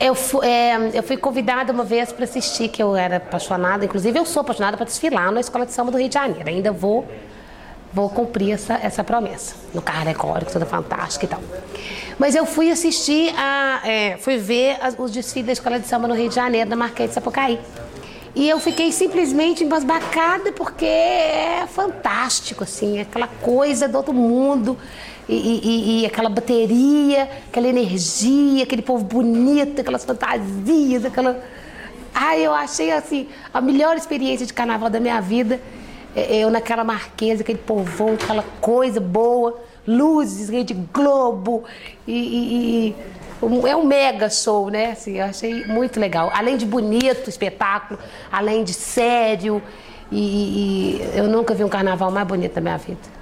Eu, fu- é, eu fui convidada uma vez para assistir, que eu era apaixonada, inclusive eu sou apaixonada para desfilar na Escola de Samba do Rio de Janeiro. Ainda vou, vou cumprir essa, essa promessa. No carro alegórico, toda fantástica e tal. Mas eu fui assistir, a, é, fui ver os desfiles da Escola de Samba no Rio de Janeiro, da Marquês de Sapucaí. E eu fiquei simplesmente embasbacada porque é fantástico, assim, aquela coisa do outro mundo. E, e- e aquela bateria, aquela energia, aquele povo bonito, aquelas fantasias, aquela. Ai, eu achei assim, a melhor experiência de carnaval da minha vida. É, Eu naquela marquesa, aquele povão, aquela coisa boa, luzes, rede globo e, e- e é um mega show, né? Assim, eu achei muito legal. Além de bonito espetáculo, além de sério. E, e- eu nunca vi um carnaval mais bonito da minha vida.